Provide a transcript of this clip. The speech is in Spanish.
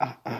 ah, ah,